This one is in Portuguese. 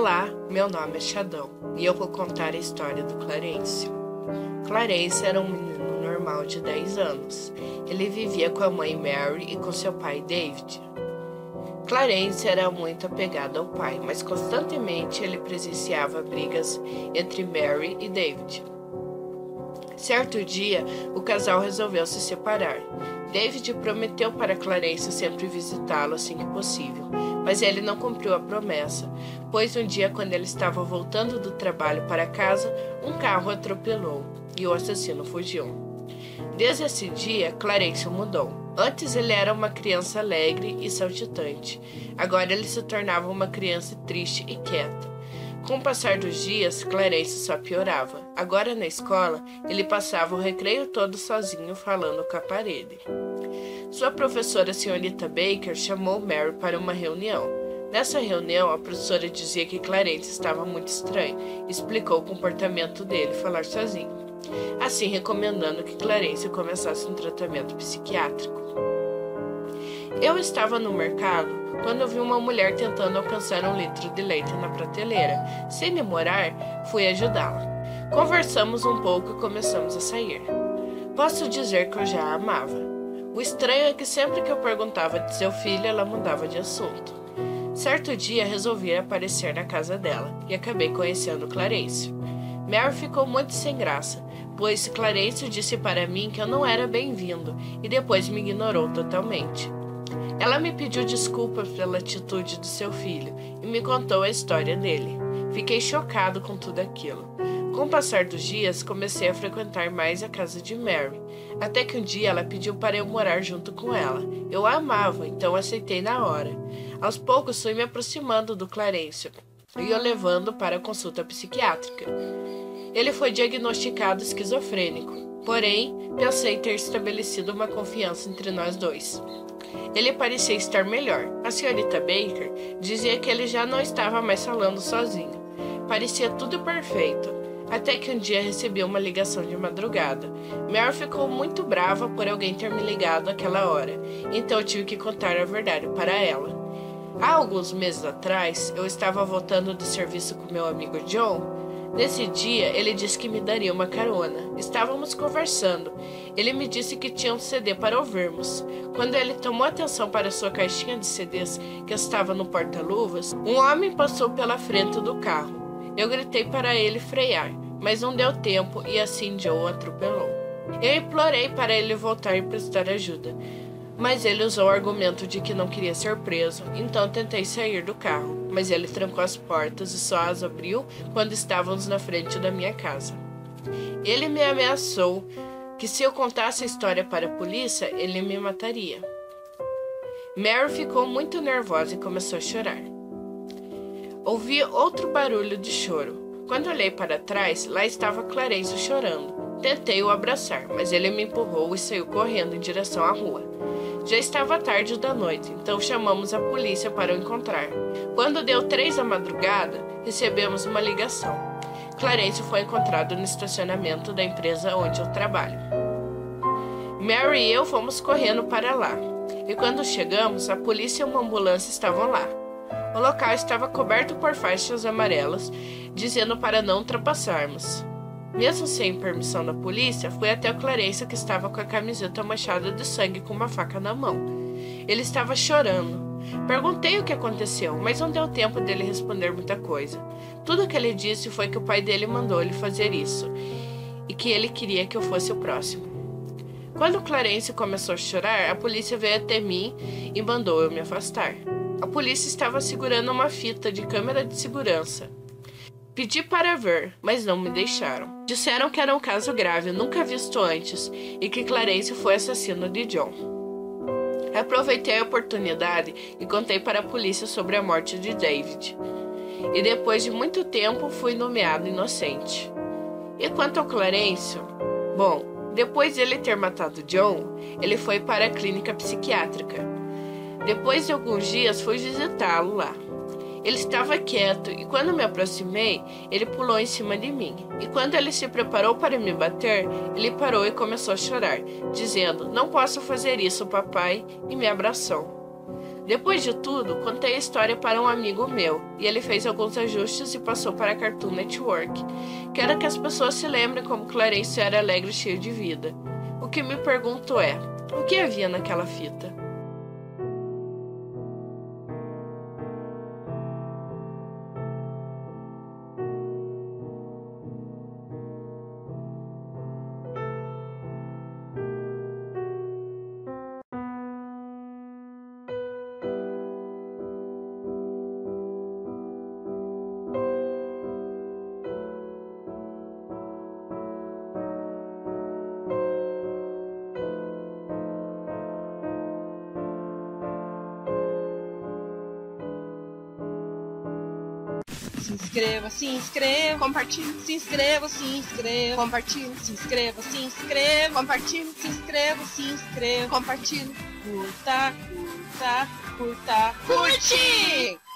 Olá, meu nome é Xadão e eu vou contar a história do Clarence. Clarence era um menino normal de 10 anos. Ele vivia com a mãe Mary e com seu pai David. Clarence era muito apegado ao pai, mas constantemente ele presenciava brigas entre Mary e David. Certo dia, o casal resolveu se separar. David prometeu para Clarence sempre visitá-lo assim que possível, mas ele não cumpriu a promessa, pois um dia, quando ele estava voltando do trabalho para casa, um carro atropelou e o assassino fugiu. Desde esse dia, Clarence mudou. Antes ele era uma criança alegre e saltitante. Agora ele se tornava uma criança triste e quieta. Com o passar dos dias, Clarence só piorava. Agora na escola, ele passava o recreio todo sozinho falando com a parede. Sua professora, senhorita Baker, chamou Mary para uma reunião. Nessa reunião, a professora dizia que Clarence estava muito estranho e explicou o comportamento dele falar sozinho, assim recomendando que Clarence começasse um tratamento psiquiátrico. Eu estava no mercado quando vi uma mulher tentando alcançar um litro de leite na prateleira. Sem demorar, fui ajudá-la. Conversamos um pouco e começamos a sair. Posso dizer que eu já a amava. O estranho é que sempre que eu perguntava de seu filho, ela mudava de assunto. Certo dia resolvi aparecer na casa dela e acabei conhecendo Clarence. Mary ficou muito sem graça, pois Clarence disse para mim que eu não era bem-vindo e depois me ignorou totalmente. Ela me pediu desculpas pela atitude do seu filho e me contou a história dele. Fiquei chocado com tudo aquilo. Com o passar dos dias, comecei a frequentar mais a casa de Mary, até que um dia ela pediu para eu morar junto com ela. Eu a amava, então aceitei na hora. Aos poucos fui me aproximando do Clarence e o levando para a consulta psiquiátrica. Ele foi diagnosticado esquizofrênico, porém pensei ter estabelecido uma confiança entre nós dois. Ele parecia estar melhor. A senhorita Baker dizia que ele já não estava mais falando sozinho. Parecia tudo perfeito. Até que um dia recebi uma ligação de madrugada. Mary ficou muito brava por alguém ter me ligado àquela hora, então eu tive que contar a verdade para ela. Há alguns meses atrás, eu estava voltando do serviço com meu amigo John Nesse dia, ele disse que me daria uma carona. Estávamos conversando. Ele me disse que tinha um CD para ouvirmos. Quando ele tomou atenção para sua caixinha de CDs que estava no porta-luvas, um homem passou pela frente do carro. Eu gritei para ele frear, mas não deu tempo e assim Joe atropelou. Eu implorei para ele voltar e prestar ajuda, mas ele usou o argumento de que não queria ser preso, então tentei sair do carro, mas ele trancou as portas e só as abriu quando estávamos na frente da minha casa. Ele me ameaçou que se eu contasse a história para a polícia, ele me mataria. Mary ficou muito nervosa e começou a chorar. Ouvi outro barulho de choro. Quando olhei para trás, lá estava Clarence chorando. Tentei o abraçar, mas ele me empurrou e saiu correndo em direção à rua. Já estava tarde da noite, então chamamos a polícia para o encontrar. Quando deu três da madrugada, recebemos uma ligação. Clarence foi encontrado no estacionamento da empresa onde eu trabalho. Mary e eu fomos correndo para lá. E quando chegamos, a polícia e uma ambulância estavam lá. O local estava coberto por faixas amarelas, dizendo para não ultrapassarmos. Mesmo sem permissão da polícia, fui até o Clarence que estava com a camiseta manchada de sangue com uma faca na mão. Ele estava chorando. Perguntei o que aconteceu, mas não deu tempo dele responder muita coisa. Tudo o que ele disse foi que o pai dele mandou ele fazer isso e que ele queria que eu fosse o próximo. Quando Clarence começou a chorar, a polícia veio até mim e mandou eu me afastar. A polícia estava segurando uma fita de câmera de segurança. Pedi para ver, mas não me deixaram. Disseram que era um caso grave, nunca visto antes, e que Clarence foi assassino de John. Aproveitei a oportunidade e contei para a polícia sobre a morte de David. E depois de muito tempo fui nomeado inocente. E quanto ao Clarence, bom, depois de ele ter matado John, ele foi para a clínica psiquiátrica. Depois de alguns dias fui visitá-lo lá. Ele estava quieto e quando me aproximei, ele pulou em cima de mim. E quando ele se preparou para me bater, ele parou e começou a chorar, dizendo: Não posso fazer isso, papai, e me abraçou. Depois de tudo, contei a história para um amigo meu e ele fez alguns ajustes e passou para a Cartoon Network. Quero que as pessoas se lembrem como Clarence era alegre e cheio de vida. O que me pergunto é: o que havia naquela fita? Se inscreva, se inscreva, compartilhe, se inscreva, se inscreva, compartilhe, se inscreva, se inscreva, compartilhe, se inscreva, se inscreva, compartilhe, curta, curta, curta, curte!